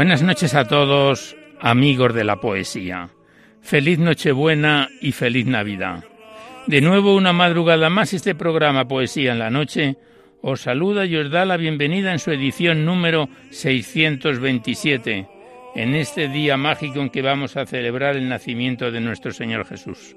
Buenas noches a todos, amigos de la poesía. Feliz Nochebuena y feliz Navidad. De nuevo una madrugada más este programa Poesía en la Noche os saluda y os da la bienvenida en su edición número 627, en este día mágico en que vamos a celebrar el nacimiento de nuestro Señor Jesús.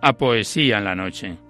a Poesía en la Noche.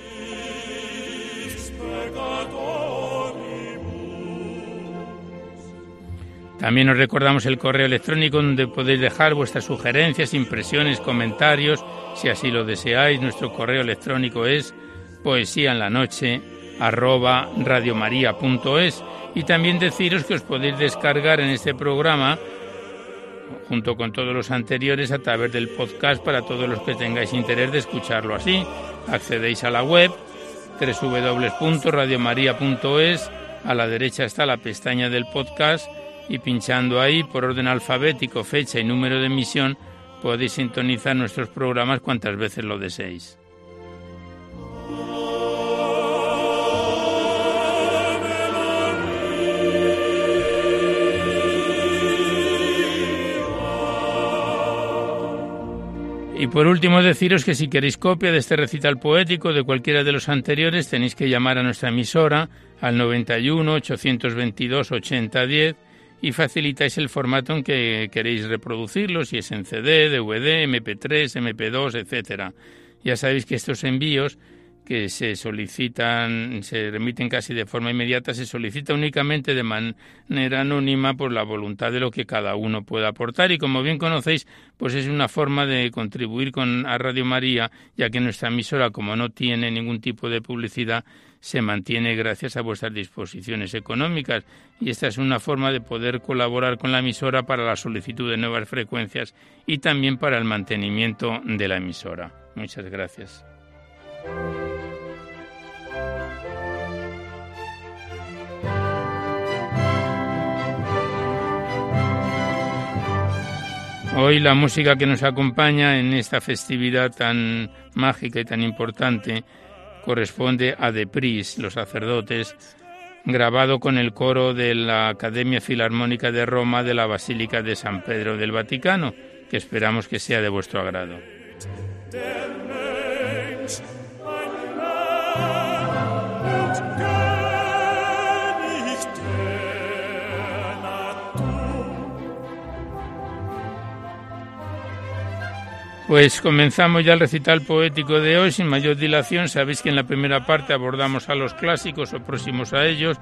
También os recordamos el correo electrónico donde podéis dejar vuestras sugerencias, impresiones, comentarios, si así lo deseáis. Nuestro correo electrónico es poesía en la noche radiomaria.es y también deciros que os podéis descargar en este programa junto con todos los anteriores a través del podcast para todos los que tengáis interés de escucharlo así. Accedéis a la web www.radiomaria.es, a la derecha está la pestaña del podcast y pinchando ahí por orden alfabético, fecha y número de emisión podéis sintonizar nuestros programas cuantas veces lo deseéis. Y por último deciros que si queréis copia de este recital poético de cualquiera de los anteriores tenéis que llamar a nuestra emisora al 91 822 8010 y facilitáis el formato en que queréis reproducirlo, si es en CD, DVD, MP3, MP2, etcétera. Ya sabéis que estos envíos que se solicitan, se remiten casi de forma inmediata, se solicita únicamente de manera anónima por la voluntad de lo que cada uno pueda aportar y como bien conocéis, pues es una forma de contribuir con a Radio María, ya que nuestra emisora como no tiene ningún tipo de publicidad, se mantiene gracias a vuestras disposiciones económicas y esta es una forma de poder colaborar con la emisora para la solicitud de nuevas frecuencias y también para el mantenimiento de la emisora. Muchas gracias. Hoy la música que nos acompaña en esta festividad tan mágica y tan importante corresponde a Depris, los sacerdotes, grabado con el coro de la Academia Filarmónica de Roma de la Basílica de San Pedro del Vaticano, que esperamos que sea de vuestro agrado. Pues comenzamos ya el recital poético de hoy sin mayor dilación. Sabéis que en la primera parte abordamos a los clásicos o próximos a ellos,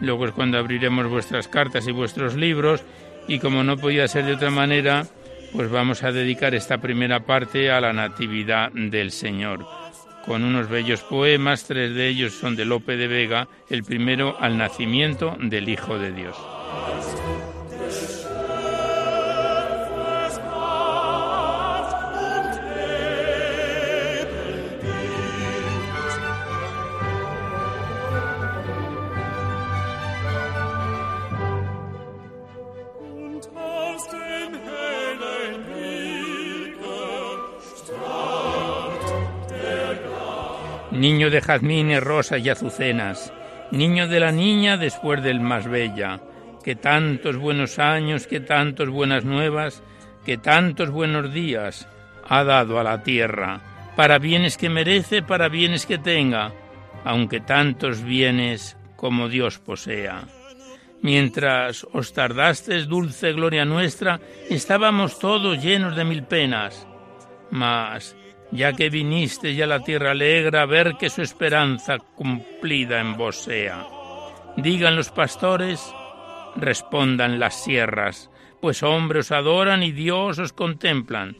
luego es cuando abriremos vuestras cartas y vuestros libros y como no podía ser de otra manera, pues vamos a dedicar esta primera parte a la Natividad del Señor, con unos bellos poemas, tres de ellos son de Lope de Vega, el primero al nacimiento del Hijo de Dios. Niño de jazmines, rosas y azucenas, niño de la niña después del más bella, que tantos buenos años, que tantos buenas nuevas, que tantos buenos días ha dado a la tierra, para bienes que merece, para bienes que tenga, aunque tantos bienes como Dios posea. Mientras os tardastes, dulce gloria nuestra, estábamos todos llenos de mil penas. Mas ya que viniste ya la tierra alegra, ver que su esperanza cumplida en vos sea. Digan los pastores, respondan las sierras, pues hombres os adoran y Dios os contemplan.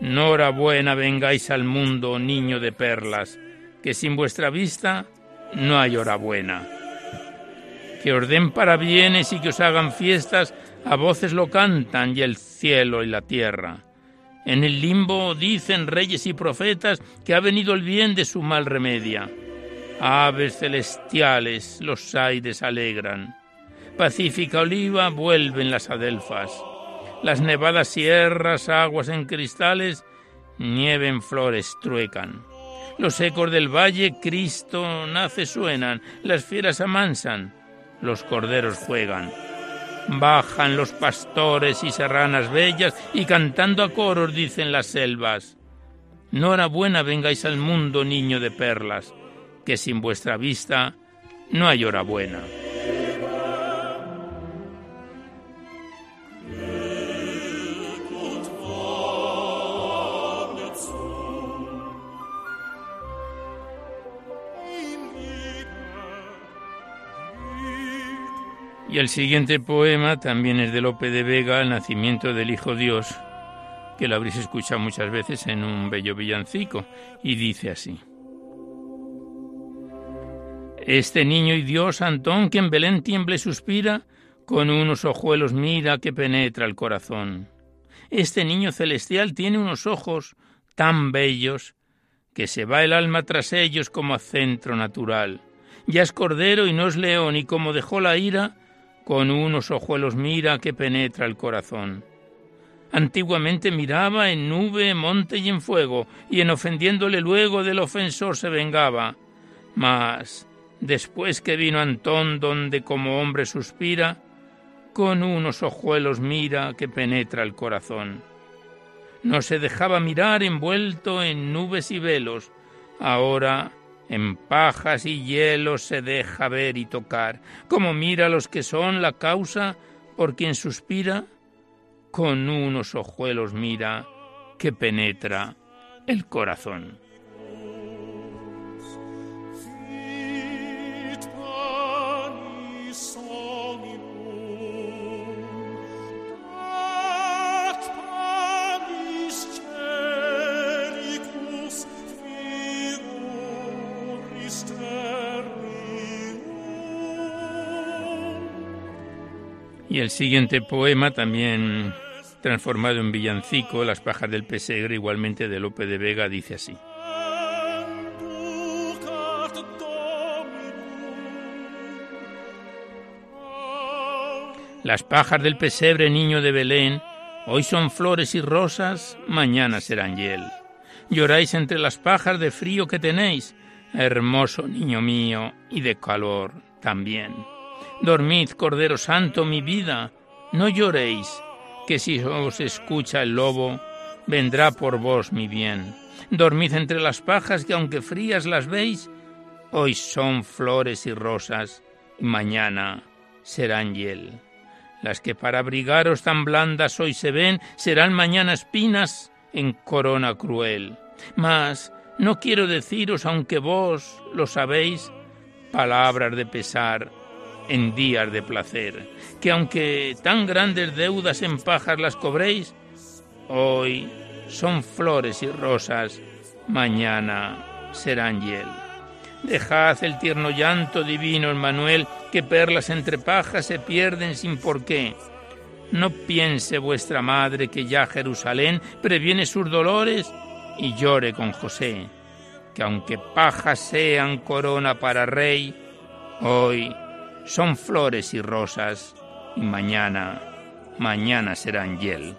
Norabuena vengáis al mundo, niño de perlas, que sin vuestra vista no hay hora buena. Que os den bienes y que os hagan fiestas, a voces lo cantan y el cielo y la tierra en el limbo dicen reyes y profetas que ha venido el bien de su mal remedia. Aves celestiales los aires alegran. Pacífica oliva vuelven las adelfas. Las nevadas sierras, aguas en cristales, nieve en flores truecan. Los ecos del valle, Cristo nace suenan, las fieras amansan, los corderos juegan. Bajan los pastores y serranas bellas y cantando a coros dicen las selvas. Norabuena vengáis al mundo, niño de perlas, que sin vuestra vista no hay hora buena. El siguiente poema también es de Lope de Vega, El nacimiento del Hijo Dios, que lo habréis escuchado muchas veces en un bello villancico, y dice así. Este niño y Dios, Antón, que en Belén tiemble suspira, con unos ojuelos mira que penetra el corazón. Este niño celestial tiene unos ojos tan bellos que se va el alma tras ellos como a centro natural. Ya es cordero y no es león, y como dejó la ira, con unos ojuelos mira que penetra el corazón. Antiguamente miraba en nube, monte y en fuego, y en ofendiéndole luego del ofensor se vengaba. Mas, después que vino Antón donde como hombre suspira, con unos ojuelos mira que penetra el corazón. No se dejaba mirar envuelto en nubes y velos, ahora en pajas y hielos se deja ver y tocar, como mira los que son la causa por quien suspira, con unos ojuelos mira que penetra el corazón. Y el siguiente poema, también transformado en villancico, Las pajas del pesegre, igualmente de Lope de Vega, dice así. Las pajas del pesebre, niño de Belén, hoy son flores y rosas, mañana serán hiel. Lloráis entre las pajas de frío que tenéis, hermoso niño mío, y de calor también. Dormid, Cordero Santo, mi vida, no lloréis, que si os escucha el lobo, vendrá por vos mi bien. Dormid entre las pajas que aunque frías las veis, hoy son flores y rosas, y mañana serán hiel. Las que para abrigaros tan blandas hoy se ven, serán mañana espinas en corona cruel. Mas no quiero deciros, aunque vos lo sabéis, palabras de pesar en días de placer, que aunque tan grandes deudas en pajas las cobréis, hoy son flores y rosas, mañana serán hiel. Dejad el tierno llanto divino, Manuel, que perlas entre pajas se pierden sin por qué. No piense vuestra madre que ya Jerusalén previene sus dolores y llore con José, que aunque pajas sean corona para rey, hoy son flores y rosas y mañana, mañana serán hiel.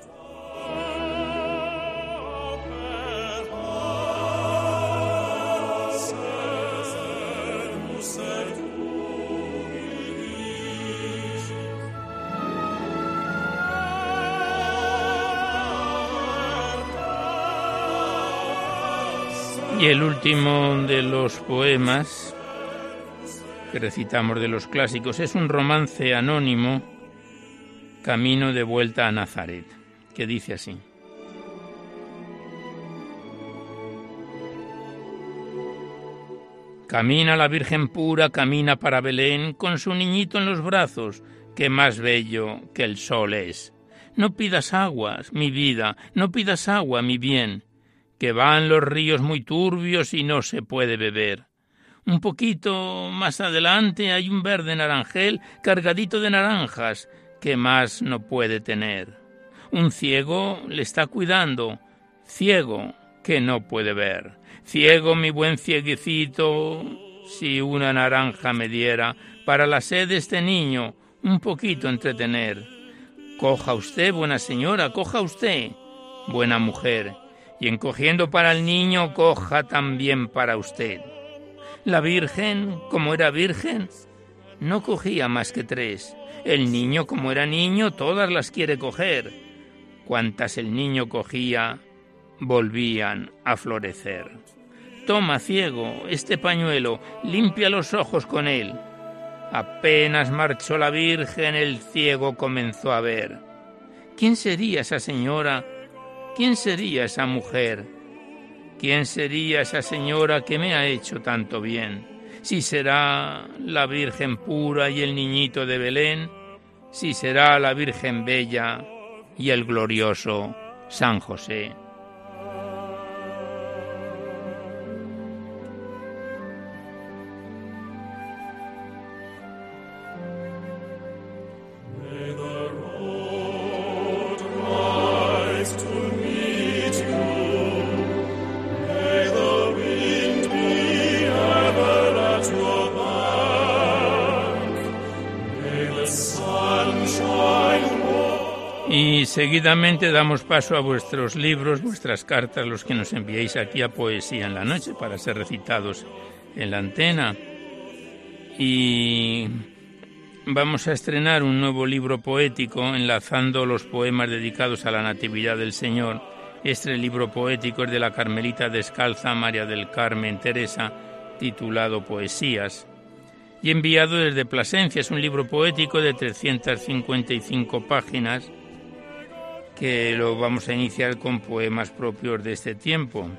Y el último de los poemas que recitamos de los clásicos es un romance anónimo, Camino de vuelta a Nazaret, que dice así. Camina la Virgen pura, camina para Belén, con su niñito en los brazos, que más bello que el sol es. No pidas aguas, mi vida, no pidas agua, mi bien, que van los ríos muy turbios y no se puede beber. Un poquito más adelante hay un verde naranjel cargadito de naranjas que más no puede tener. Un ciego le está cuidando, ciego que no puede ver. Ciego mi buen cieguecito, si una naranja me diera para la sed de este niño un poquito entretener. Coja usted, buena señora, coja usted, buena mujer, y encogiendo para el niño, coja también para usted. La Virgen, como era virgen, no cogía más que tres. El niño, como era niño, todas las quiere coger. Cuantas el niño cogía, volvían a florecer. Toma, ciego, este pañuelo, limpia los ojos con él. Apenas marchó la Virgen, el ciego comenzó a ver. ¿Quién sería esa señora ¿Quién sería esa mujer? ¿Quién sería esa señora que me ha hecho tanto bien? Si será la Virgen pura y el niñito de Belén, si será la Virgen bella y el glorioso San José. Seguidamente damos paso a vuestros libros, vuestras cartas, los que nos enviéis aquí a Poesía en la Noche para ser recitados en la antena. Y vamos a estrenar un nuevo libro poético enlazando los poemas dedicados a la Natividad del Señor. Este libro poético es de la Carmelita Descalza María del Carmen Teresa, titulado Poesías y enviado desde Plasencia. Es un libro poético de 355 páginas que lo vamos a iniciar con poemas propios de este tiempo.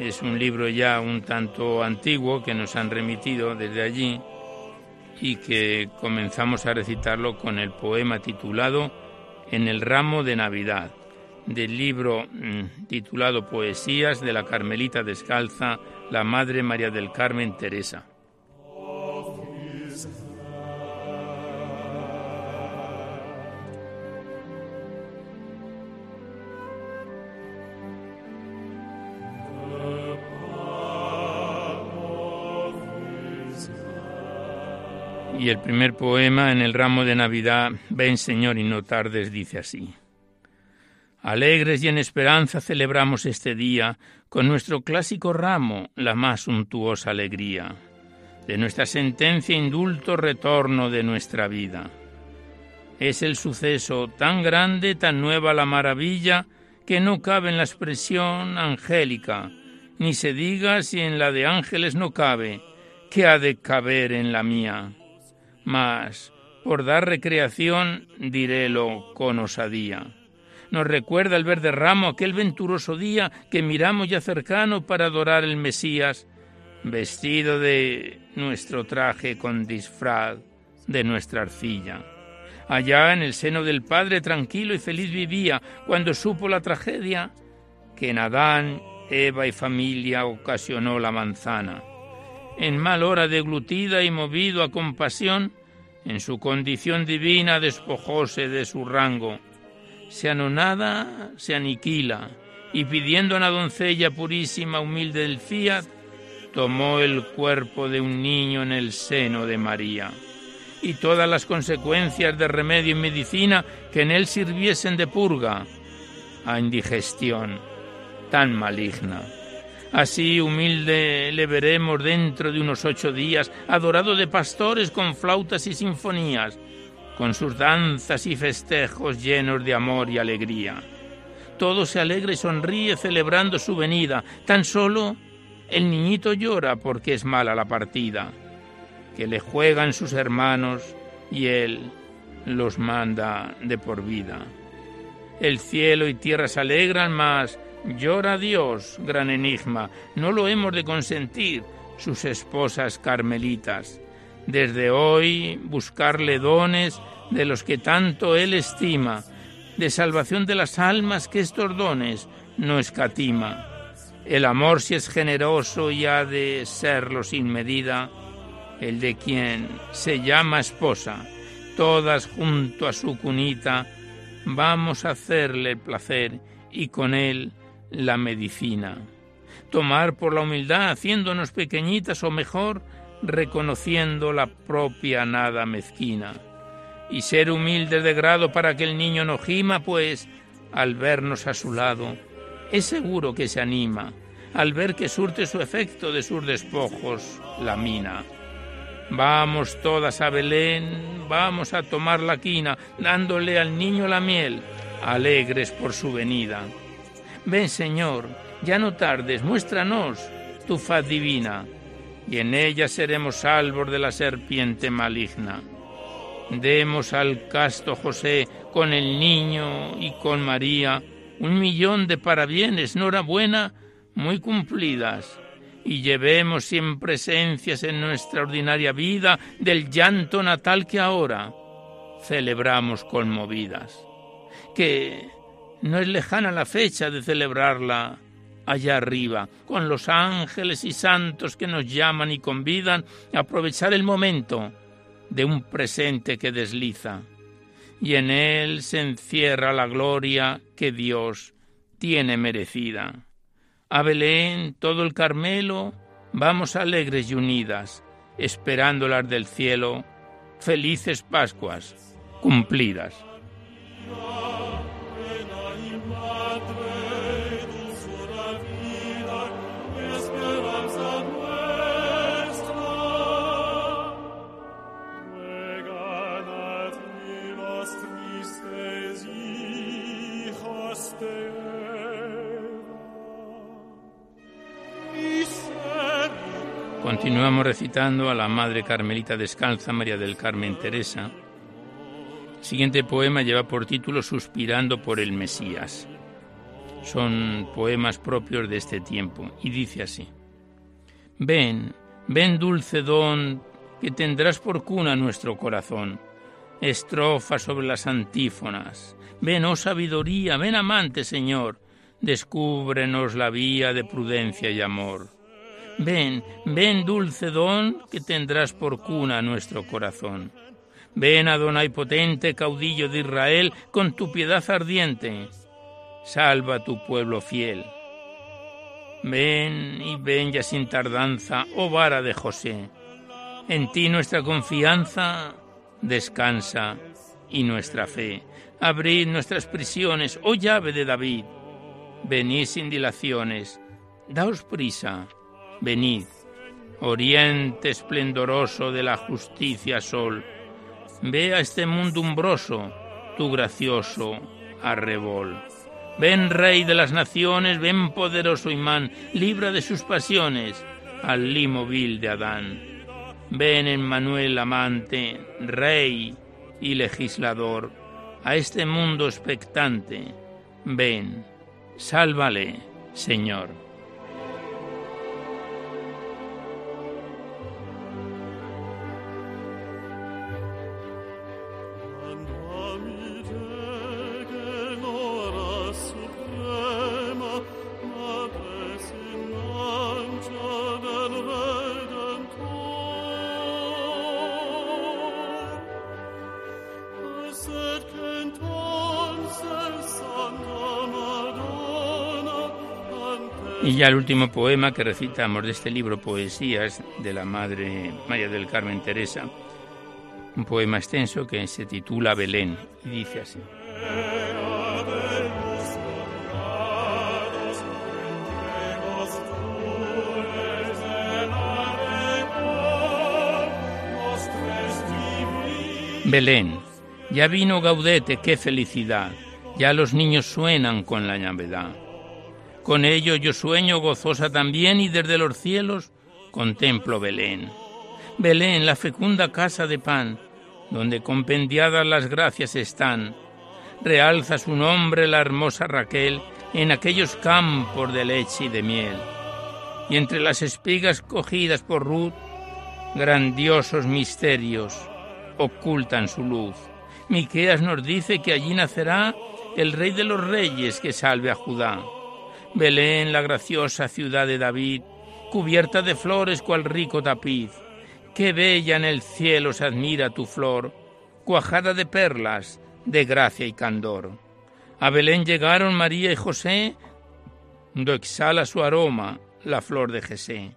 Es un libro ya un tanto antiguo que nos han remitido desde allí y que comenzamos a recitarlo con el poema titulado En el ramo de Navidad, del libro mm, titulado Poesías de la Carmelita Descalza, la Madre María del Carmen Teresa. Y el primer poema en el ramo de Navidad, Ven Señor y no tardes, dice así. Alegres y en esperanza celebramos este día con nuestro clásico ramo, la más suntuosa alegría. De nuestra sentencia indulto retorno de nuestra vida. Es el suceso tan grande, tan nueva la maravilla, que no cabe en la expresión angélica, ni se diga si en la de ángeles no cabe, que ha de caber en la mía mas por dar recreación dirélo con osadía. Nos recuerda el verde ramo aquel venturoso día que miramos ya cercano para adorar el Mesías, vestido de nuestro traje con disfraz de nuestra arcilla. Allá en el seno del Padre tranquilo y feliz vivía cuando supo la tragedia que en Adán, Eva y familia ocasionó la manzana en mal hora deglutida y movido a compasión, en su condición divina despojóse de su rango. Se anonada, se aniquila, y pidiendo a una doncella purísima, humilde del fiat, tomó el cuerpo de un niño en el seno de María. Y todas las consecuencias de remedio y medicina que en él sirviesen de purga a indigestión tan maligna. Así humilde le veremos dentro de unos ocho días, adorado de pastores con flautas y sinfonías, con sus danzas y festejos llenos de amor y alegría. Todo se alegra y sonríe celebrando su venida. Tan solo el niñito llora porque es mala la partida, que le juegan sus hermanos y él los manda de por vida. El cielo y tierra se alegran, mas Llora Dios, gran enigma, no lo hemos de consentir, sus esposas carmelitas. Desde hoy buscarle dones de los que tanto Él estima, de salvación de las almas que estos dones no escatima. El amor si es generoso y ha de serlo sin medida, el de quien se llama esposa, todas junto a su cunita, vamos a hacerle placer y con él la medicina. Tomar por la humildad, haciéndonos pequeñitas o mejor, reconociendo la propia nada mezquina. Y ser humildes de grado para que el niño no gima, pues al vernos a su lado, es seguro que se anima, al ver que surte su efecto de sus despojos la mina. Vamos todas a Belén, vamos a tomar la quina, dándole al niño la miel, alegres por su venida. Ven, Señor, ya no tardes, muéstranos tu faz divina, y en ella seremos salvos de la serpiente maligna. Demos al casto José con el niño y con María un millón de parabienes, enhorabuena, muy cumplidas, y llevemos siempre esencias en nuestra ordinaria vida del llanto natal que ahora celebramos conmovidas. Que no es lejana la fecha de celebrarla allá arriba, con los ángeles y santos que nos llaman y convidan a aprovechar el momento de un presente que desliza, y en él se encierra la gloria que Dios tiene merecida. A Belén, todo el Carmelo, vamos alegres y unidas, esperándolas del cielo, felices Pascuas cumplidas. Continuamos recitando a la Madre Carmelita Descalza, María del Carmen Teresa. El siguiente poema lleva por título Suspirando por el Mesías. Son poemas propios de este tiempo y dice así. Ven, ven dulce don, que tendrás por cuna nuestro corazón. Estrofa sobre las antífonas. Ven, oh sabiduría, ven amante Señor, descúbrenos la vía de prudencia y amor. Ven, ven dulce don que tendrás por cuna nuestro corazón. Ven Adonai potente, caudillo de Israel, con tu piedad ardiente. Salva a tu pueblo fiel. Ven y ven ya sin tardanza, oh vara de José. En ti nuestra confianza descansa y nuestra fe. Abrid nuestras prisiones, oh llave de David. Venid sin dilaciones, daos prisa, venid. Oriente esplendoroso de la justicia sol, ve a este mundo umbroso tu gracioso arrebol. Ven Rey de las naciones, ven poderoso imán, libra de sus pasiones al limo vil de Adán. Ven Emmanuel amante, Rey y legislador, a este mundo expectante. Ven, sálvale, Señor. Ya el último poema que recitamos de este libro, Poesías, de la Madre María del Carmen Teresa, un poema extenso que se titula Belén, y dice así. Belén, ya vino Gaudete, qué felicidad, ya los niños suenan con la llavedad. Con ello yo sueño gozosa también y desde los cielos contemplo Belén. Belén, la fecunda casa de pan, donde compendiadas las gracias están. Realza su nombre la hermosa Raquel en aquellos campos de leche y de miel. Y entre las espigas cogidas por Ruth, grandiosos misterios ocultan su luz. Miqueas nos dice que allí nacerá el rey de los reyes que salve a Judá. Belén, la graciosa ciudad de David, cubierta de flores cual rico tapiz. Qué bella en el cielo se admira tu flor, cuajada de perlas, de gracia y candor. A Belén llegaron María y José, do exhala su aroma la flor de Jesé.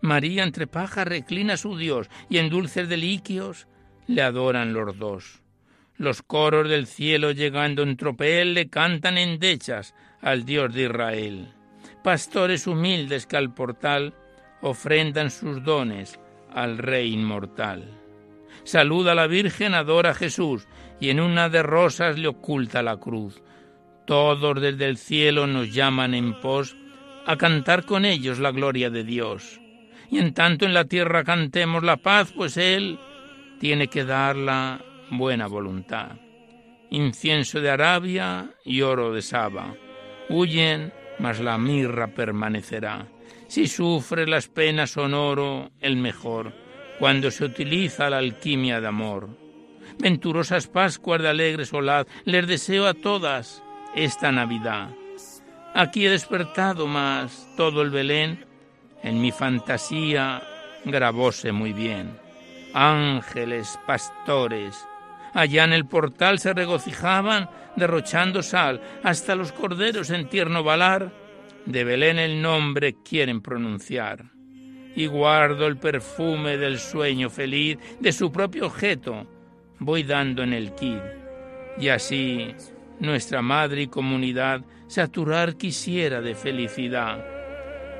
María entre pajas reclina su Dios, y en dulces deliquios le adoran los dos. Los coros del cielo llegando en tropel le cantan endechas al Dios de Israel. Pastores humildes que al portal ofrendan sus dones al Rey inmortal. Saluda a la Virgen, adora a Jesús, y en una de rosas le oculta la cruz. Todos desde el cielo nos llaman en pos a cantar con ellos la gloria de Dios. Y en tanto en la tierra cantemos la paz, pues Él tiene que darla buena voluntad. Incienso de Arabia y oro de Saba. Huyen, mas la mirra permanecerá. Si sufre las penas son oro, el mejor, cuando se utiliza la alquimia de amor. Venturosas Pascuas de alegre solaz, les deseo a todas esta Navidad. Aquí he despertado más todo el Belén, en mi fantasía grabóse muy bien. Ángeles, pastores, Allá en el portal se regocijaban derrochando sal, hasta los corderos en tierno balar de Belén el nombre quieren pronunciar. Y guardo el perfume del sueño feliz de su propio objeto, voy dando en el kid. Y así nuestra madre y comunidad saturar quisiera de felicidad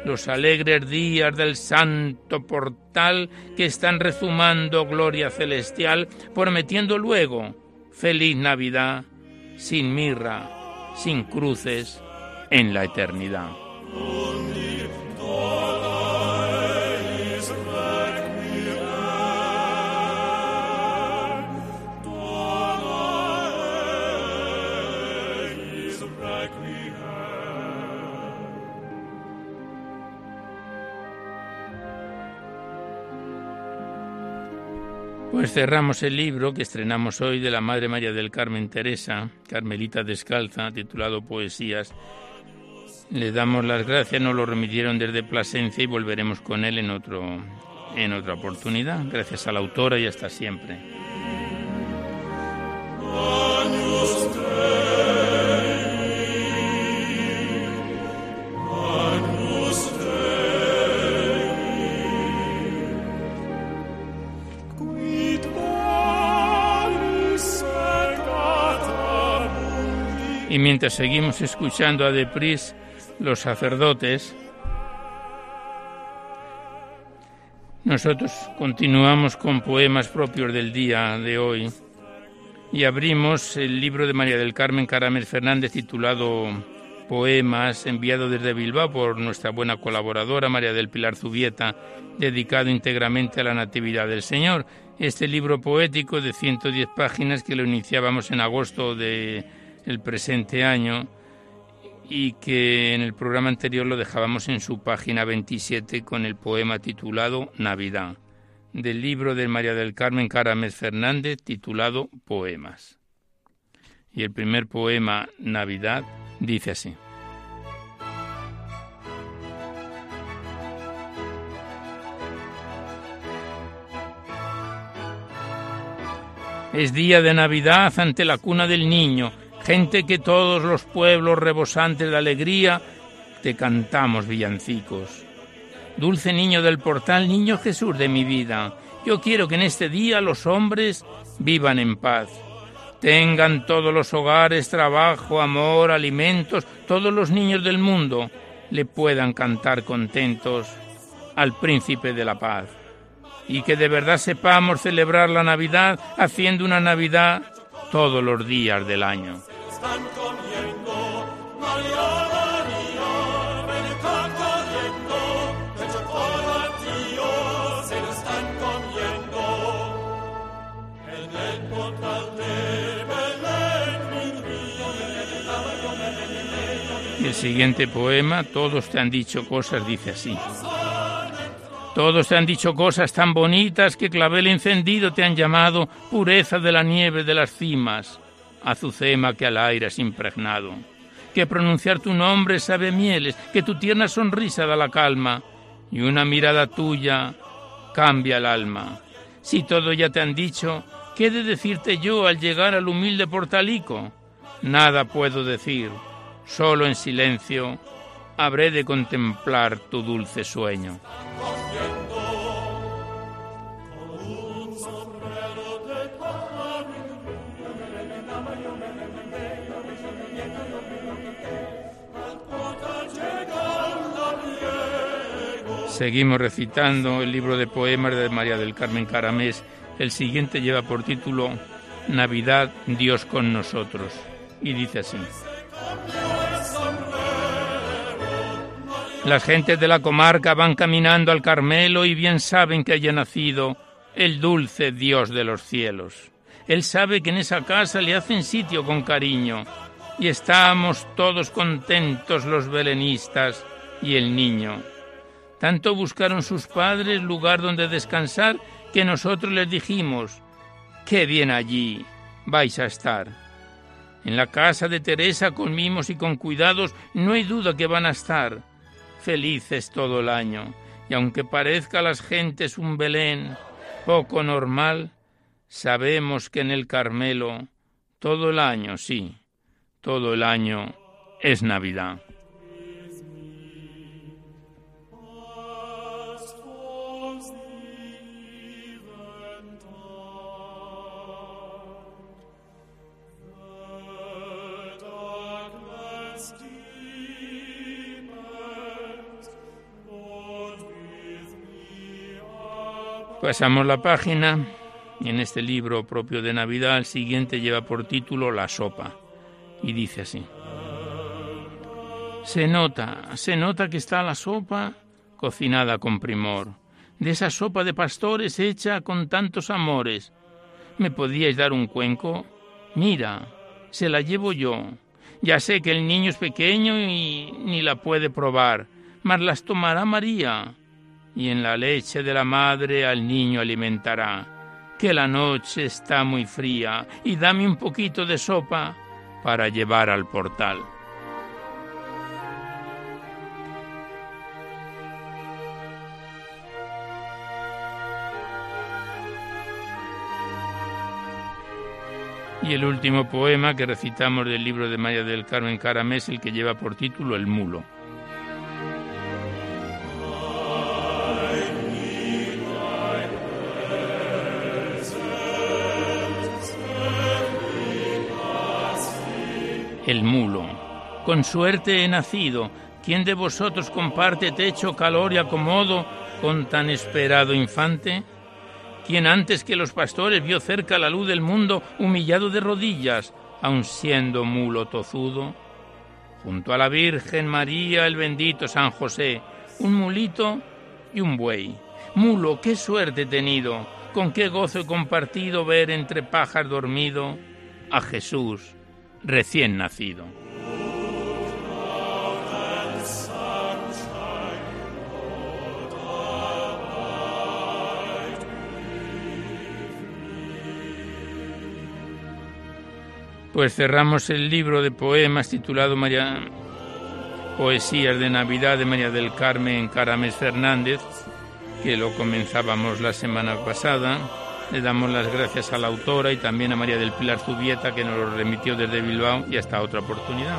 los alegres días del santo portal que están rezumando gloria celestial, prometiendo luego feliz Navidad, sin mirra, sin cruces, en la eternidad. Pues cerramos el libro que estrenamos hoy de la Madre María del Carmen Teresa, Carmelita Descalza, titulado Poesías. Le damos las gracias, nos lo remitieron desde Plasencia y volveremos con él en, otro, en otra oportunidad. Gracias a la autora y hasta siempre. Y mientras seguimos escuchando a Depris, los sacerdotes, nosotros continuamos con poemas propios del día de hoy y abrimos el libro de María del Carmen Caramel Fernández titulado Poemas, enviado desde Bilbao por nuestra buena colaboradora María del Pilar Zubieta, dedicado íntegramente a la Natividad del Señor. Este libro poético de 110 páginas que lo iniciábamos en agosto del presente año y que en el programa anterior lo dejábamos en su página 27 con el poema titulado Navidad del libro de María del Carmen Caramés Fernández titulado Poemas. Y el primer poema, Navidad, dice así. Es día de Navidad ante la cuna del niño, gente que todos los pueblos rebosantes de alegría te cantamos villancicos. Dulce niño del portal, niño Jesús de mi vida, yo quiero que en este día los hombres vivan en paz. Tengan todos los hogares trabajo, amor, alimentos, todos los niños del mundo le puedan cantar contentos al príncipe de la paz. Y que de verdad sepamos celebrar la Navidad haciendo una Navidad todos los días del año. El siguiente poema, Todos te han dicho cosas, dice así. Todos te han dicho cosas tan bonitas que clavel encendido te han llamado pureza de la nieve de las cimas, azucema que al aire has impregnado. Que pronunciar tu nombre sabe mieles, que tu tierna sonrisa da la calma y una mirada tuya cambia el alma. Si todo ya te han dicho, ¿qué de decirte yo al llegar al humilde portalico? Nada puedo decir solo en silencio habré de contemplar tu dulce sueño. Seguimos recitando el libro de poemas de María del Carmen Caramés. El siguiente lleva por título Navidad, Dios con nosotros. Y dice así. Las gentes de la comarca van caminando al Carmelo y bien saben que haya nacido el dulce Dios de los cielos. Él sabe que en esa casa le hacen sitio con cariño y estamos todos contentos los belenistas y el niño. Tanto buscaron sus padres lugar donde descansar que nosotros les dijimos, qué bien allí vais a estar. En la casa de Teresa con mimos y con cuidados no hay duda que van a estar felices todo el año. Y aunque parezca a las gentes un Belén poco normal, sabemos que en el Carmelo todo el año, sí, todo el año es Navidad. Pasamos la página y en este libro propio de Navidad el siguiente lleva por título La sopa y dice así. Se nota, se nota que está la sopa cocinada con primor, de esa sopa de pastores hecha con tantos amores. ¿Me podíais dar un cuenco? Mira, se la llevo yo. Ya sé que el niño es pequeño y ni la puede probar, mas las tomará María y en la leche de la madre al niño alimentará. Que la noche está muy fría y dame un poquito de sopa para llevar al portal. Y el último poema que recitamos del libro de María del Carmen Caramés, el que lleva por título El Mulo. El mulo. Con suerte he nacido. ¿Quién de vosotros comparte techo, calor y acomodo con tan esperado infante? ¿Quién antes que los pastores vio cerca la luz del mundo humillado de rodillas, aun siendo mulo tozudo? Junto a la Virgen María, el bendito San José, un mulito y un buey. Mulo, qué suerte he tenido, con qué gozo he compartido ver entre pajas dormido a Jesús recién nacido. Pues cerramos el libro de poemas titulado María Poesías de Navidad de María del Carmen Carames Fernández, que lo comenzábamos la semana pasada. Le damos las gracias a la autora y también a María del Pilar Zubieta que nos lo remitió desde Bilbao y hasta otra oportunidad.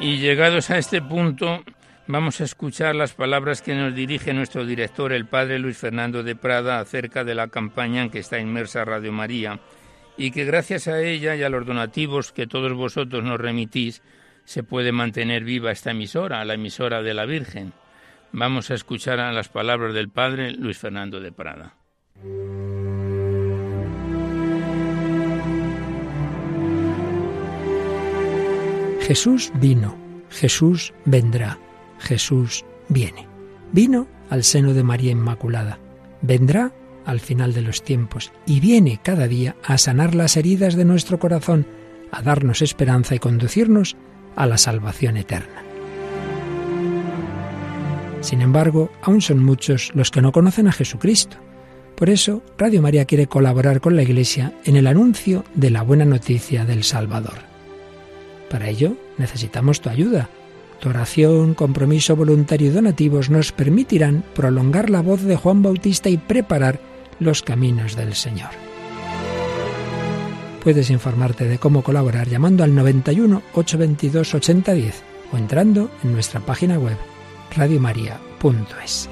Y llegados a este punto, Vamos a escuchar las palabras que nos dirige nuestro director, el padre Luis Fernando de Prada, acerca de la campaña en que está inmersa Radio María y que gracias a ella y a los donativos que todos vosotros nos remitís, se puede mantener viva esta emisora, la emisora de la Virgen. Vamos a escuchar a las palabras del padre Luis Fernando de Prada. Jesús vino, Jesús vendrá. Jesús viene. Vino al seno de María Inmaculada. Vendrá al final de los tiempos y viene cada día a sanar las heridas de nuestro corazón, a darnos esperanza y conducirnos a la salvación eterna. Sin embargo, aún son muchos los que no conocen a Jesucristo. Por eso, Radio María quiere colaborar con la Iglesia en el anuncio de la buena noticia del Salvador. Para ello, necesitamos tu ayuda tu oración, compromiso voluntario y donativos nos permitirán prolongar la voz de Juan Bautista y preparar los caminos del Señor. Puedes informarte de cómo colaborar llamando al 91 822 8010 o entrando en nuestra página web radiomaria.es.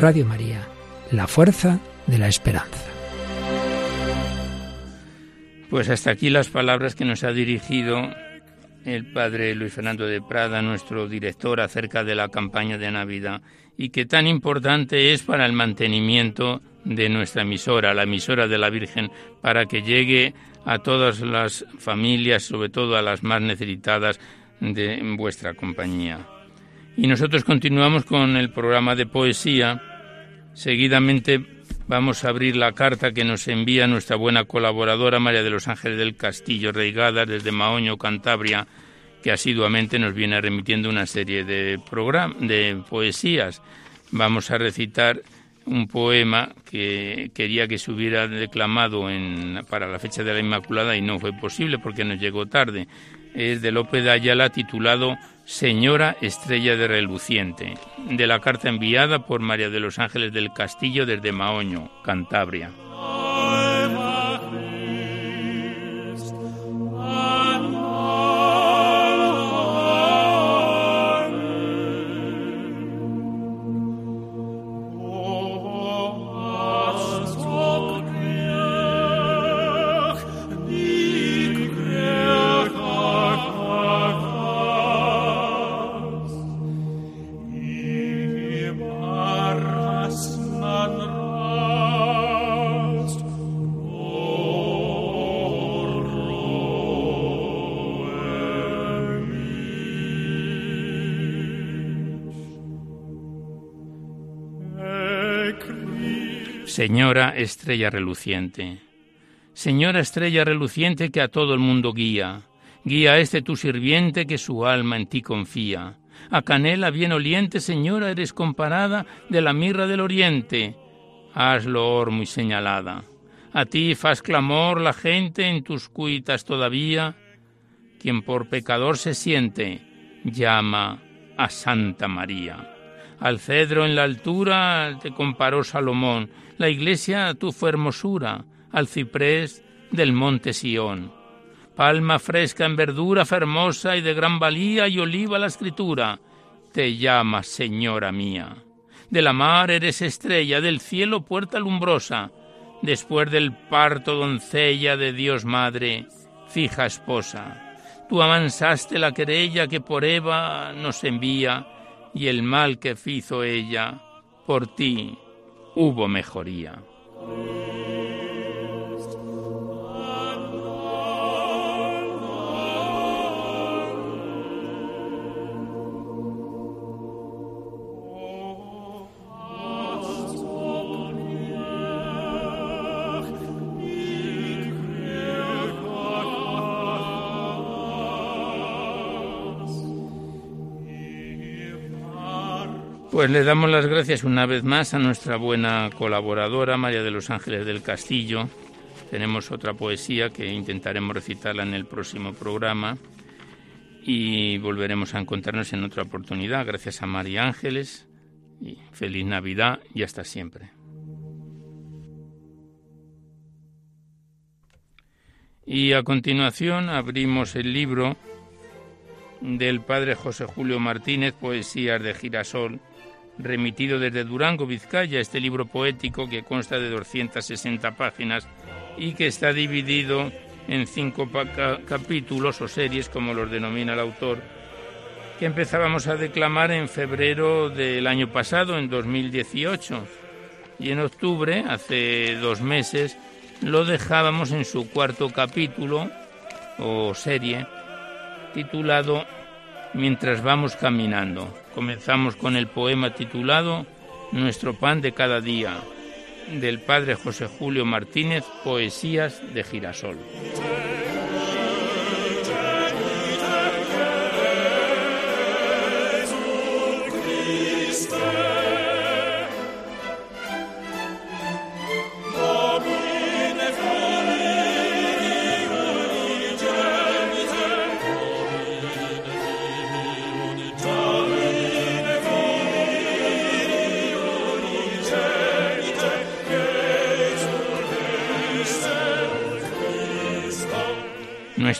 Radio María, la fuerza de la esperanza. Pues hasta aquí las palabras que nos ha dirigido el padre Luis Fernando de Prada, nuestro director, acerca de la campaña de Navidad y que tan importante es para el mantenimiento de nuestra emisora, la emisora de la Virgen, para que llegue a todas las familias, sobre todo a las más necesitadas de vuestra compañía. Y nosotros continuamos con el programa de poesía. Seguidamente vamos a abrir la carta que nos envía nuestra buena colaboradora María de los Ángeles del Castillo Reigadas desde Maoño, Cantabria, que asiduamente nos viene remitiendo una serie de, de poesías. Vamos a recitar un poema que quería que se hubiera declamado en, para la fecha de la Inmaculada y no fue posible porque nos llegó tarde. Es de López de Ayala titulado Señora Estrella de Reluciente, de la carta enviada por María de los Ángeles del Castillo desde Maoño, Cantabria. Estrella reluciente. Señora estrella reluciente que a todo el mundo guía. Guía a este tu sirviente que su alma en ti confía. A canela bien oliente, señora, eres comparada de la mirra del oriente. Hazlo or muy señalada. A ti faz clamor la gente en tus cuitas todavía. Quien por pecador se siente, llama a Santa María. Al cedro en la altura te comparó Salomón, la iglesia tu fue hermosura, al ciprés del monte Sión. Palma fresca en verdura, fermosa y de gran valía y oliva la escritura, te llama Señora mía. de la mar eres estrella, del cielo puerta lumbrosa, después del parto doncella de Dios Madre, fija esposa. Tú amansaste la querella que por Eva nos envía, y el mal que fizo ella, por ti hubo mejoría. Pues le damos las gracias una vez más a nuestra buena colaboradora María de los Ángeles del Castillo. Tenemos otra poesía que intentaremos recitarla en el próximo programa y volveremos a encontrarnos en otra oportunidad. Gracias a María Ángeles y feliz Navidad y hasta siempre. Y a continuación abrimos el libro del padre José Julio Martínez, Poesías de Girasol, remitido desde Durango, Vizcaya, este libro poético que consta de 260 páginas y que está dividido en cinco capítulos o series, como los denomina el autor, que empezábamos a declamar en febrero del año pasado, en 2018, y en octubre, hace dos meses, lo dejábamos en su cuarto capítulo o serie, titulado Mientras vamos caminando. Comenzamos con el poema titulado Nuestro pan de cada día, del padre José Julio Martínez, Poesías de Girasol.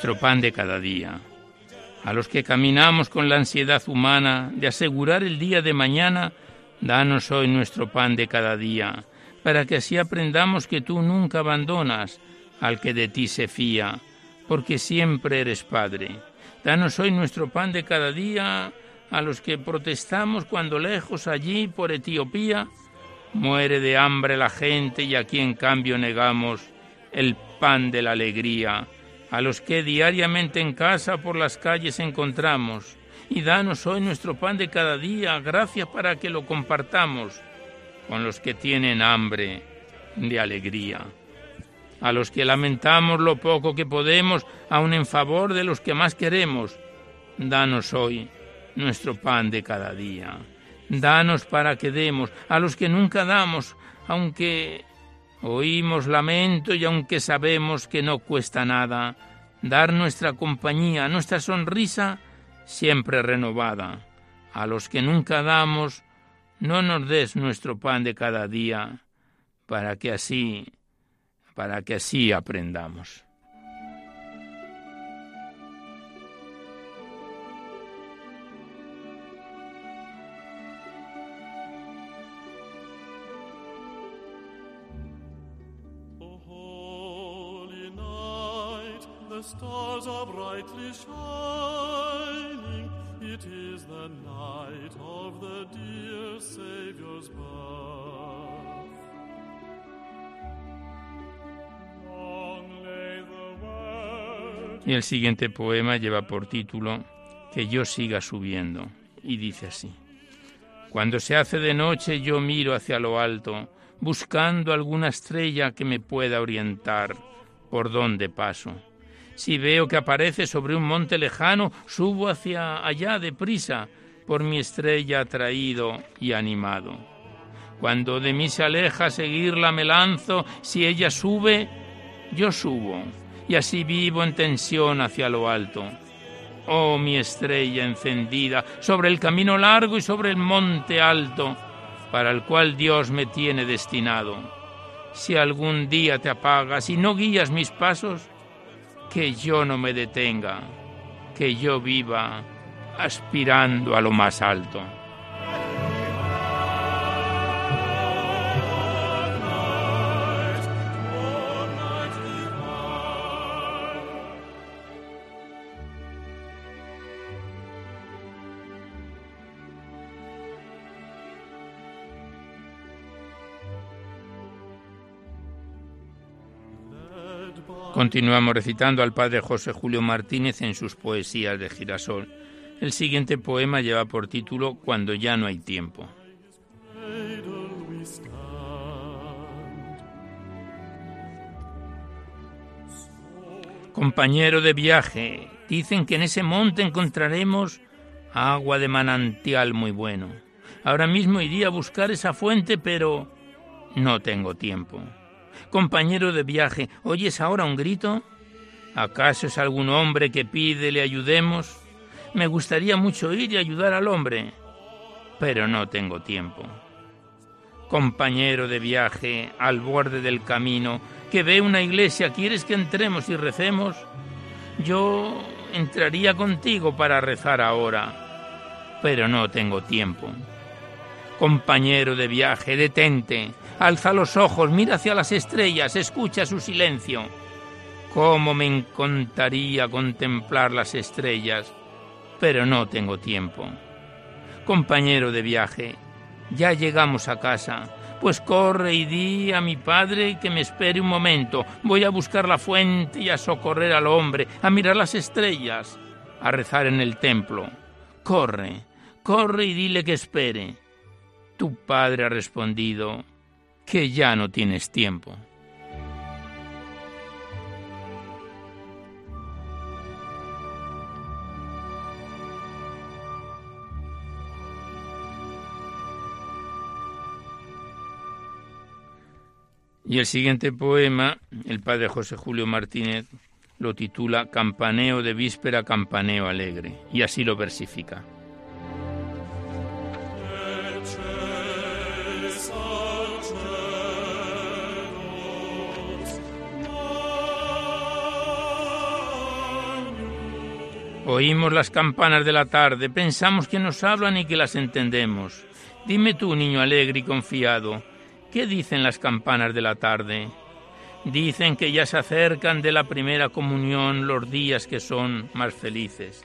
Nuestro pan de cada día. A los que caminamos con la ansiedad humana de asegurar el día de mañana, danos hoy nuestro pan de cada día, para que así aprendamos que tú nunca abandonas al que de ti se fía, porque siempre eres Padre. Danos hoy nuestro pan de cada día a los que protestamos cuando lejos allí por Etiopía muere de hambre la gente y aquí en cambio negamos el pan de la alegría a los que diariamente en casa por las calles encontramos, y danos hoy nuestro pan de cada día, gracias para que lo compartamos con los que tienen hambre de alegría. A los que lamentamos lo poco que podemos, aun en favor de los que más queremos, danos hoy nuestro pan de cada día. Danos para que demos a los que nunca damos, aunque Oímos lamento y aunque sabemos que no cuesta nada, dar nuestra compañía, nuestra sonrisa siempre renovada. A los que nunca damos, no nos des nuestro pan de cada día, para que así, para que así aprendamos. Y el siguiente poema lleva por título Que yo siga subiendo y dice así. Cuando se hace de noche yo miro hacia lo alto, buscando alguna estrella que me pueda orientar por donde paso si veo que aparece sobre un monte lejano, subo hacia allá deprisa, por mi estrella atraído y animado. Cuando de mí se aleja seguirla me lanzo, si ella sube, yo subo, y así vivo en tensión hacia lo alto. Oh mi estrella encendida, sobre el camino largo y sobre el monte alto, para el cual Dios me tiene destinado. Si algún día te apagas y no guías mis pasos, que yo no me detenga, que yo viva aspirando a lo más alto. Continuamos recitando al padre José Julio Martínez en sus poesías de girasol. El siguiente poema lleva por título Cuando ya no hay tiempo. Compañero de viaje, dicen que en ese monte encontraremos agua de manantial muy bueno. Ahora mismo iría a buscar esa fuente, pero no tengo tiempo. Compañero de viaje, ¿oyes ahora un grito? ¿Acaso es algún hombre que pide le ayudemos? Me gustaría mucho ir y ayudar al hombre, pero no tengo tiempo. Compañero de viaje, al borde del camino, que ve una iglesia, ¿quieres que entremos y recemos? Yo entraría contigo para rezar ahora, pero no tengo tiempo. Compañero de viaje, detente, alza los ojos, mira hacia las estrellas, escucha su silencio. ¿Cómo me encantaría contemplar las estrellas? Pero no tengo tiempo. Compañero de viaje, ya llegamos a casa, pues corre y di a mi padre que me espere un momento. Voy a buscar la fuente y a socorrer al hombre, a mirar las estrellas, a rezar en el templo. Corre, corre y dile que espere. Tu padre ha respondido que ya no tienes tiempo. Y el siguiente poema, el padre José Julio Martínez lo titula Campaneo de víspera, campaneo alegre, y así lo versifica. Oímos las campanas de la tarde, pensamos que nos hablan y que las entendemos. Dime tú, niño alegre y confiado, ¿Qué dicen las campanas de la tarde? Dicen que ya se acercan de la primera comunión los días que son más felices.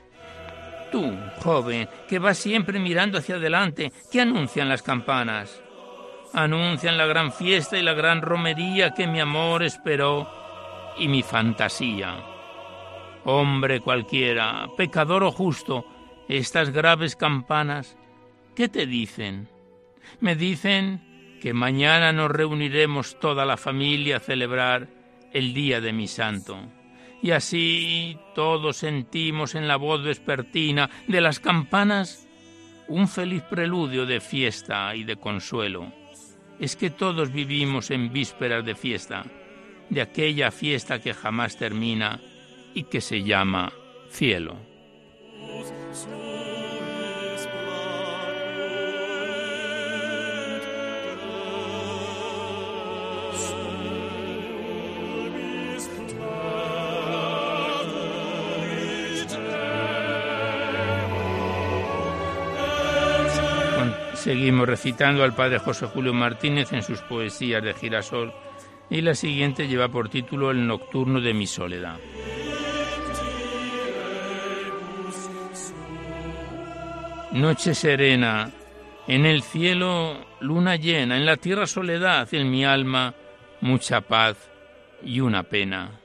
Tú, joven, que vas siempre mirando hacia adelante, ¿qué anuncian las campanas? Anuncian la gran fiesta y la gran romería que mi amor esperó y mi fantasía. Hombre cualquiera, pecador o justo, estas graves campanas, ¿qué te dicen? Me dicen que mañana nos reuniremos toda la familia a celebrar el día de mi santo. Y así todos sentimos en la voz vespertina de las campanas un feliz preludio de fiesta y de consuelo. Es que todos vivimos en vísperas de fiesta, de aquella fiesta que jamás termina y que se llama cielo. Seguimos recitando al padre José Julio Martínez en sus poesías de girasol y la siguiente lleva por título El nocturno de mi soledad. Noche serena, en el cielo luna llena, en la tierra soledad, en mi alma mucha paz y una pena.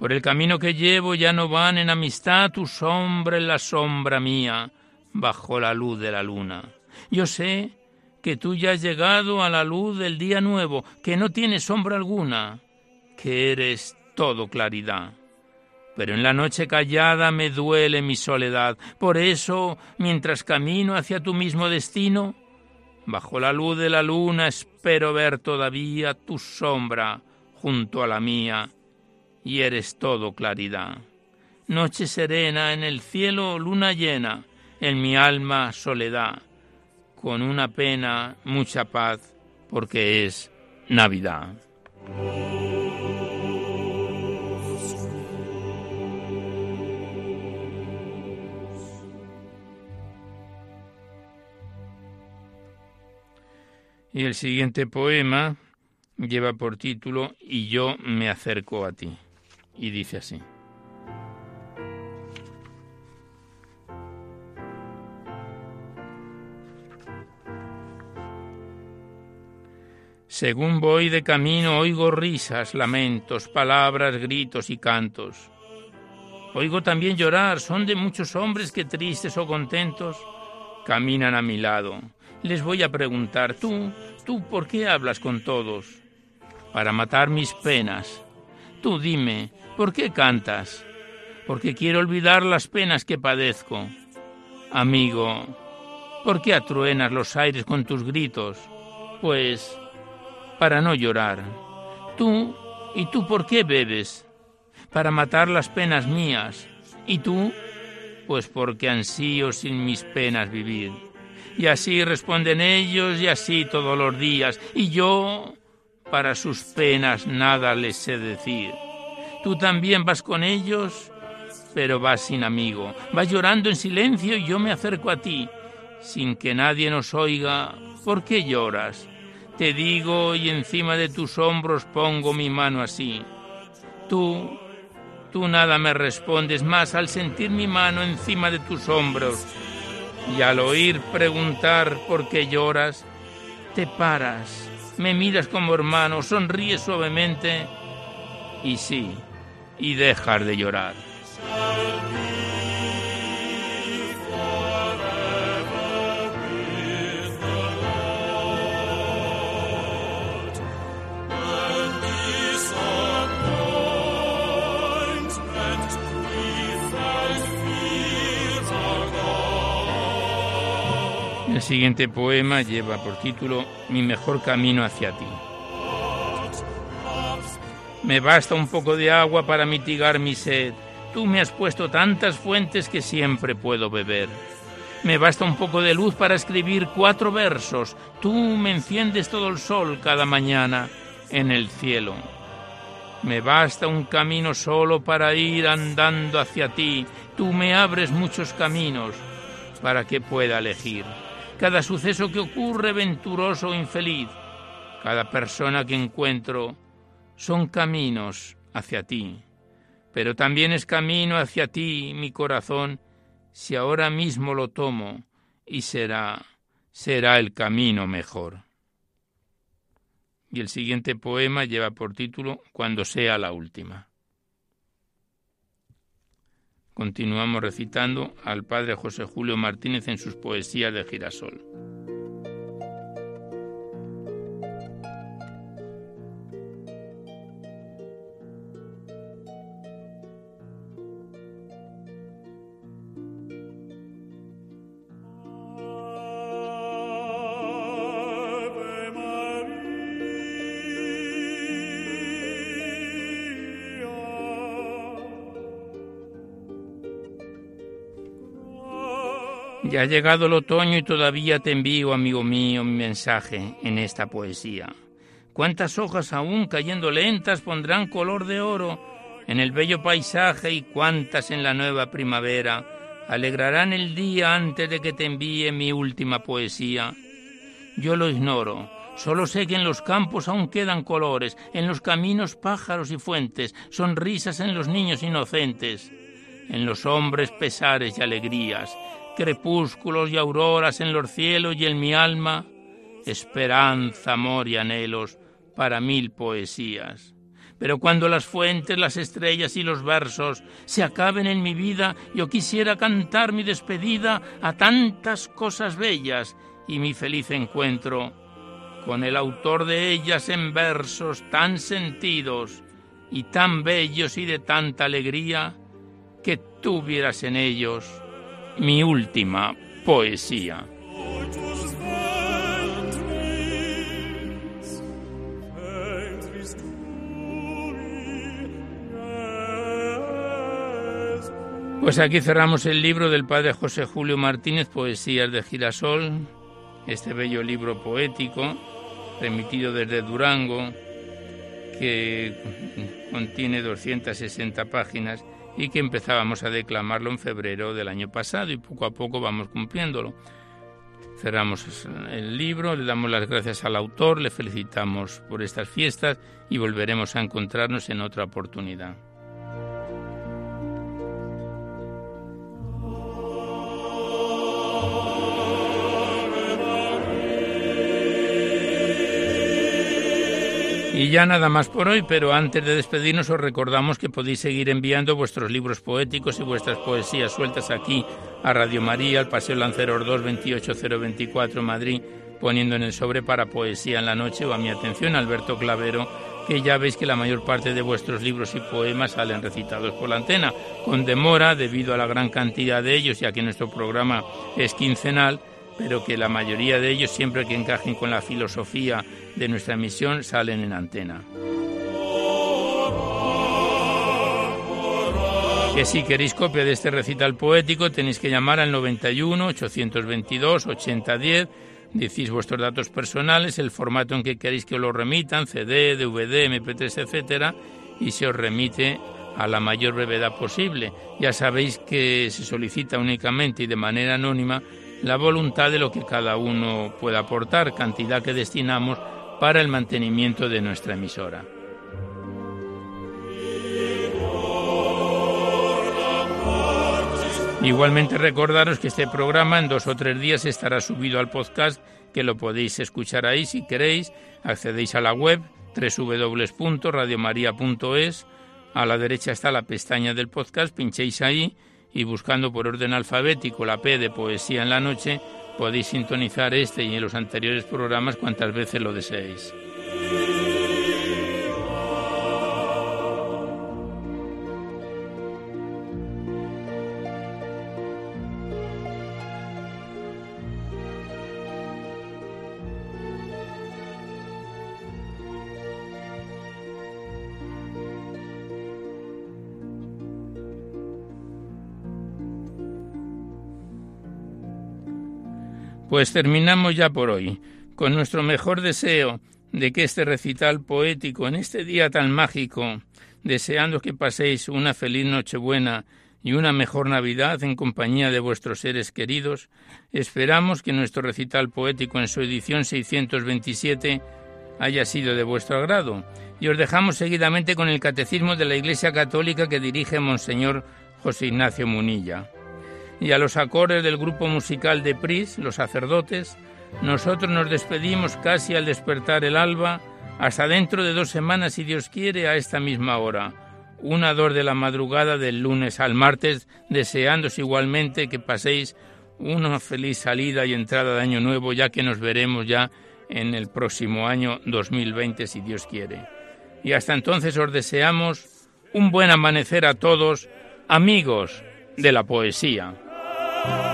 Por el camino que llevo ya no van en amistad tu sombra en la sombra mía, bajo la luz de la luna. Yo sé que tú ya has llegado a la luz del día nuevo, que no tienes sombra alguna, que eres todo claridad. Pero en la noche callada me duele mi soledad. Por eso, mientras camino hacia tu mismo destino, bajo la luz de la luna espero ver todavía tu sombra junto a la mía, y eres todo claridad. Noche serena en el cielo, luna llena, en mi alma soledad con una pena, mucha paz, porque es Navidad. Y el siguiente poema lleva por título Y yo me acerco a ti. Y dice así. Según voy de camino oigo risas, lamentos, palabras, gritos y cantos. Oigo también llorar, son de muchos hombres que tristes o contentos caminan a mi lado. Les voy a preguntar, tú, tú, ¿por qué hablas con todos? Para matar mis penas. Tú dime, ¿por qué cantas? Porque quiero olvidar las penas que padezco. Amigo, ¿por qué atruenas los aires con tus gritos? Pues para no llorar. Tú, ¿y tú por qué bebes? Para matar las penas mías. ¿Y tú? Pues porque ansío sin mis penas vivir. Y así responden ellos y así todos los días. Y yo, para sus penas nada les sé decir. Tú también vas con ellos, pero vas sin amigo. Vas llorando en silencio y yo me acerco a ti, sin que nadie nos oiga. ¿Por qué lloras? Te digo y encima de tus hombros pongo mi mano así. Tú, tú nada me respondes más al sentir mi mano encima de tus hombros y al oír preguntar por qué lloras, te paras, me miras como hermano, sonríes suavemente y sí, y dejas de llorar. El siguiente poema lleva por título Mi mejor camino hacia ti. Me basta un poco de agua para mitigar mi sed. Tú me has puesto tantas fuentes que siempre puedo beber. Me basta un poco de luz para escribir cuatro versos. Tú me enciendes todo el sol cada mañana en el cielo. Me basta un camino solo para ir andando hacia ti. Tú me abres muchos caminos para que pueda elegir cada suceso que ocurre venturoso o infeliz, cada persona que encuentro, son caminos hacia ti. Pero también es camino hacia ti, mi corazón, si ahora mismo lo tomo, y será, será el camino mejor. Y el siguiente poema lleva por título Cuando sea la última. Continuamos recitando al padre José Julio Martínez en sus poesías de girasol. Ya ha llegado el otoño y todavía te envío, amigo mío, mi mensaje en esta poesía. Cuántas hojas aún cayendo lentas pondrán color de oro en el bello paisaje y cuántas en la nueva primavera alegrarán el día antes de que te envíe mi última poesía. Yo lo ignoro, solo sé que en los campos aún quedan colores, en los caminos pájaros y fuentes, sonrisas en los niños inocentes, en los hombres pesares y alegrías, crepúsculos y auroras en los cielos y en mi alma, esperanza, amor y anhelos para mil poesías. Pero cuando las fuentes, las estrellas y los versos se acaben en mi vida, yo quisiera cantar mi despedida a tantas cosas bellas y mi feliz encuentro con el autor de ellas en versos tan sentidos y tan bellos y de tanta alegría que tuvieras en ellos mi última poesía. Pues aquí cerramos el libro del padre José Julio Martínez, Poesías de Girasol, este bello libro poético, remitido desde Durango, que contiene 260 páginas y que empezábamos a declamarlo en febrero del año pasado y poco a poco vamos cumpliéndolo. Cerramos el libro, le damos las gracias al autor, le felicitamos por estas fiestas y volveremos a encontrarnos en otra oportunidad. Ya nada más por hoy, pero antes de despedirnos os recordamos que podéis seguir enviando vuestros libros poéticos y vuestras poesías sueltas aquí a Radio María, al Paseo Lanceros 2, 28024 Madrid, poniendo en el sobre para poesía en la noche o a mi atención Alberto Clavero, que ya veis que la mayor parte de vuestros libros y poemas salen recitados por la antena, con demora debido a la gran cantidad de ellos, ya que nuestro programa es quincenal pero que la mayoría de ellos, siempre que encajen con la filosofía de nuestra misión, salen en antena. Que si queréis copia de este recital poético tenéis que llamar al 91 822 8010, decís vuestros datos personales, el formato en que queréis que os lo remitan, CD, DVD, MP3, etcétera, y se os remite a la mayor brevedad posible. Ya sabéis que se solicita únicamente y de manera anónima la voluntad de lo que cada uno pueda aportar, cantidad que destinamos para el mantenimiento de nuestra emisora. Igualmente recordaros que este programa en dos o tres días estará subido al podcast, que lo podéis escuchar ahí si queréis. Accedéis a la web www.radiomaria.es. A la derecha está la pestaña del podcast, pinchéis ahí y buscando por orden alfabético la P de Poesía en la Noche, podéis sintonizar este y en los anteriores programas cuantas veces lo deseéis. Pues terminamos ya por hoy, con nuestro mejor deseo de que este recital poético en este día tan mágico, deseando que paséis una feliz Nochebuena y una mejor Navidad en compañía de vuestros seres queridos, esperamos que nuestro recital poético en su edición 627 haya sido de vuestro agrado. Y os dejamos seguidamente con el Catecismo de la Iglesia Católica que dirige Monseñor José Ignacio Munilla y a los acordes del grupo musical de Pris, los sacerdotes, nosotros nos despedimos casi al despertar el alba, hasta dentro de dos semanas, si Dios quiere, a esta misma hora, una dor de la madrugada del lunes al martes, deseándos igualmente que paséis una feliz salida y entrada de año nuevo, ya que nos veremos ya en el próximo año 2020, si Dios quiere. Y hasta entonces os deseamos un buen amanecer a todos, amigos de la poesía. love.